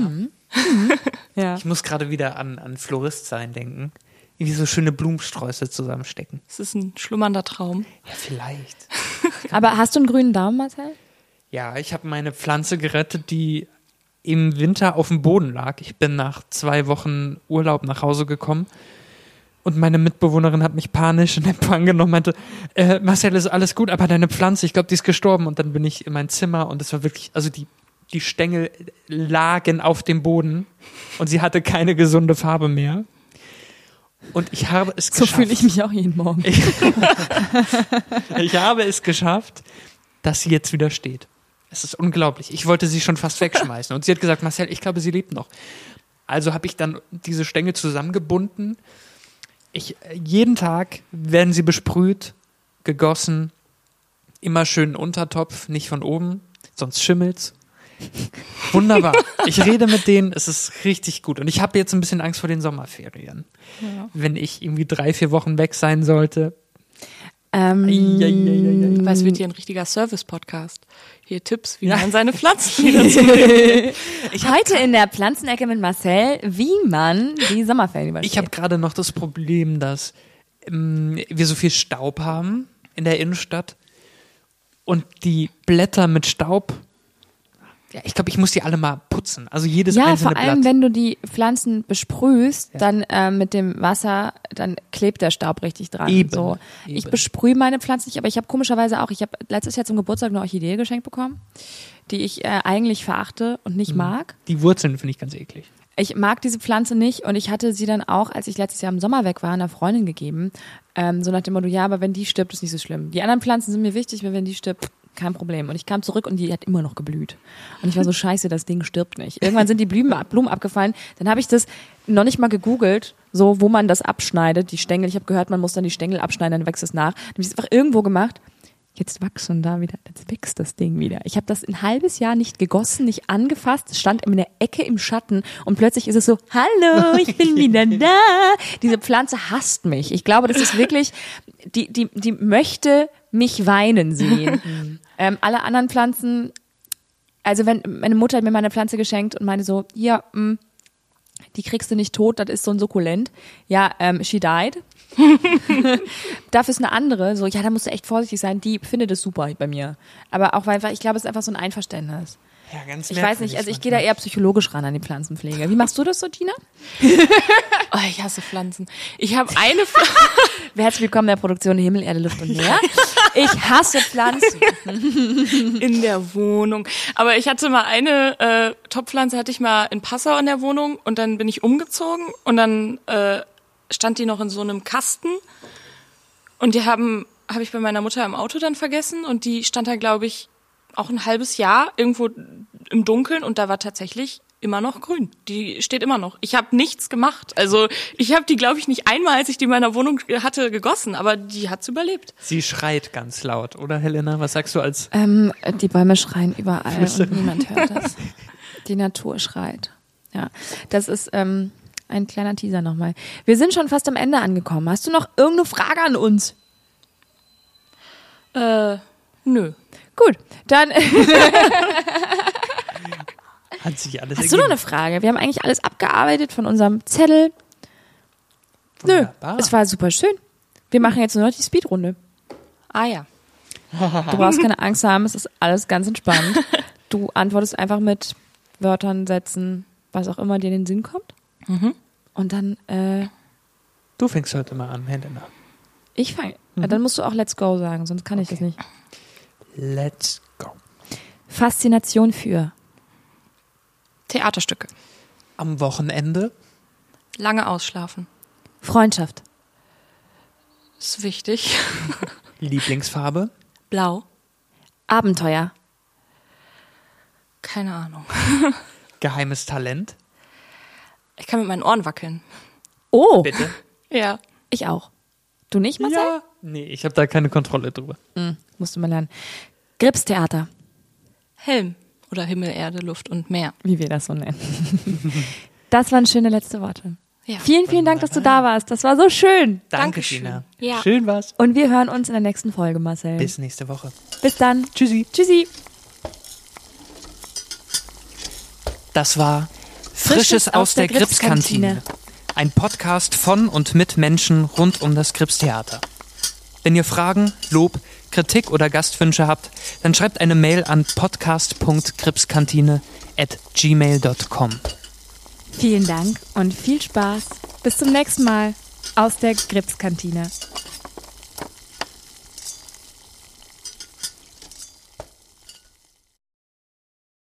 Ja. Ich muss gerade wieder an, an Florist sein denken. Irgendwie so schöne Blumensträuße zusammenstecken. Es ist ein schlummernder Traum. Ja, vielleicht. Aber hast du einen grünen Daumen, Marcel? Ja, ich habe meine Pflanze gerettet, die im Winter auf dem Boden lag. Ich bin nach zwei Wochen Urlaub nach Hause gekommen und meine Mitbewohnerin hat mich panisch in Empfang genommen und meinte, äh, Marcel, ist alles gut, aber deine Pflanze, ich glaube, die ist gestorben. Und dann bin ich in mein Zimmer und es war wirklich, also die, die Stängel lagen auf dem Boden und sie hatte keine gesunde Farbe mehr. Und ich habe es So geschafft. fühle ich mich auch jeden Morgen. Ich habe es geschafft, dass sie jetzt wieder steht. Es ist unglaublich. Ich wollte sie schon fast wegschmeißen. Und sie hat gesagt, Marcel, ich glaube, sie lebt noch. Also habe ich dann diese Stängel zusammengebunden. Ich, jeden Tag werden sie besprüht, gegossen, immer schön Untertopf, nicht von oben, sonst schimmelt's. Wunderbar. Ich rede mit denen, es ist richtig gut. Und ich habe jetzt ein bisschen Angst vor den Sommerferien. Wenn ich irgendwie drei, vier Wochen weg sein sollte. Ähm, Eieieiei. Weil es wird hier ein richtiger Service-Podcast. Hier Tipps, wie Ja. man seine Pflanzen wieder zu Heute in der Pflanzenecke mit Marcel, wie man die Sommerferien übersteht. Ich habe gerade noch das Problem, dass ähm, wir so viel Staub haben in der Innenstadt und die Blätter mit Staub. Ja, ich glaube, ich muss die alle mal putzen. Also jedes ja, einzelne vor allem, Blatt. wenn du die Pflanzen besprühst, Ja. dann äh, mit dem Wasser, dann klebt der Staub richtig dran. Eben, So. Ich eben. besprühe meine Pflanzen nicht, aber ich habe komischerweise auch, ich habe letztes Jahr zum Geburtstag eine Orchidee geschenkt bekommen, die ich äh, eigentlich verachte und nicht mag. die Wurzeln finde ich ganz eklig. Ich mag diese Pflanze nicht und ich hatte sie dann auch, als ich letztes Jahr im Sommer weg war, einer Freundin gegeben. Ähm, so nach dem Motto, ja, aber wenn die stirbt, ist nicht so schlimm. Die anderen Pflanzen sind mir wichtig, weil wenn die stirbt, kein Problem. Und ich kam zurück und die hat immer noch geblüht. Und ich war so scheiße, das Ding stirbt nicht. Irgendwann sind die Blumen, Blumen abgefallen. Dann habe ich das noch nicht mal gegoogelt, so wo man das abschneidet, die Stängel. Ich habe gehört, man muss dann die Stängel abschneiden, dann wächst es nach. Dann habe ich es einfach irgendwo gemacht. Jetzt wachsen da wieder, jetzt wächst das Ding wieder. Ich habe das ein halbes Jahr nicht gegossen, nicht angefasst, es stand in der Ecke im Schatten und plötzlich ist es so, hallo, ich bin wieder da. Diese Pflanze hasst mich. Ich glaube, das ist wirklich, die, die, die möchte mich weinen sehen. ähm, alle anderen Pflanzen, also wenn, meine Mutter hat mir meine Pflanze geschenkt und meinte so, hier, mh, die kriegst du nicht tot, das ist so ein Sukkulent. Ja, ähm, she died. Dafür ist eine andere, so, ja, da musst du echt vorsichtig sein, die findet es super bei mir. Aber auch weil, weil ich glaube, es ist einfach so ein Einverständnis. Ja, ganz Ich weiß nicht, also ich gehe da eher psychologisch ran an die Pflanzenpflege. Wie machst du das so, Tina? Oh, ich hasse Pflanzen. Ich habe eine Pflanze. Herzlich willkommen in der Produktion Himmel, Erde, Luft und Meer. Ich hasse Pflanzen. in der Wohnung. Aber ich hatte mal eine äh, Topfpflanze, hatte ich mal in Passau in der Wohnung und dann bin ich umgezogen und dann äh, stand die noch in so einem Kasten und die haben habe ich bei meiner Mutter im Auto dann vergessen und die stand da glaube ich auch ein halbes Jahr irgendwo im Dunkeln und da war tatsächlich immer noch grün. Die steht immer noch. Ich habe nichts gemacht. Also ich habe die glaube ich nicht einmal, als ich die in meiner Wohnung hatte, gegossen, aber die hat's überlebt. Sie schreit ganz laut, oder Helena? Was sagst du als Ähm, die Bäume schreien überall und niemand hört das. Die Natur schreit. Ja, das ist ähm, ein kleiner Teaser nochmal. Wir sind schon fast am Ende angekommen. Hast du noch irgendeine Frage an uns? Äh, nö. Gut, dann hat sich alles hast du noch eine Frage. Wir haben eigentlich alles abgearbeitet von unserem Zettel. Nö, Wunderbar. es war super schön. Wir machen jetzt nur noch die Speedrunde. Ah ja. Du brauchst keine Angst haben, es ist alles ganz entspannt. Du antwortest einfach mit Wörtern, Sätzen, was auch immer dir in den Sinn kommt. Und dann, äh, Du fängst heute mal an, Helena. ich fange. Dann musst du auch Let's Go sagen, sonst kann ich das nicht. Let's go. Faszination für. Theaterstücke. Am Wochenende Lange ausschlafen. Freundschaft. Ist wichtig. Lieblingsfarbe Blau. Abenteuer. Keine Ahnung. Geheimes Talent. Ich kann mit meinen Ohren wackeln. Oh, Bitte. Ja. ich auch. Du nicht, Marcel? Ja. Nee, ich habe da keine Kontrolle drüber. Hm, musst du mal lernen. Gripstheater, Helm. Oder Himmel, Erde, Luft und Meer. wie wir das so nennen. das waren schöne letzte Worte. Ja. Vielen, vielen Dank, dass du da warst. Das war so schön. Danke, Dankeschön. Gina. Ja. Schön war's. Und wir hören uns in der nächsten Folge, Marcel. Bis nächste Woche. Bis dann. Tschüssi. Tschüssi. Das war Frisches aus der Gripskantine. Ein Podcast von und mit Menschen rund um das Gripstheater. Wenn ihr Fragen, Lob, Kritik oder Gastwünsche habt, dann schreibt eine Mail an podcast.gripskantine at gmail.com. Vielen Dank und viel Spaß. Bis zum nächsten Mal aus der Gripskantine.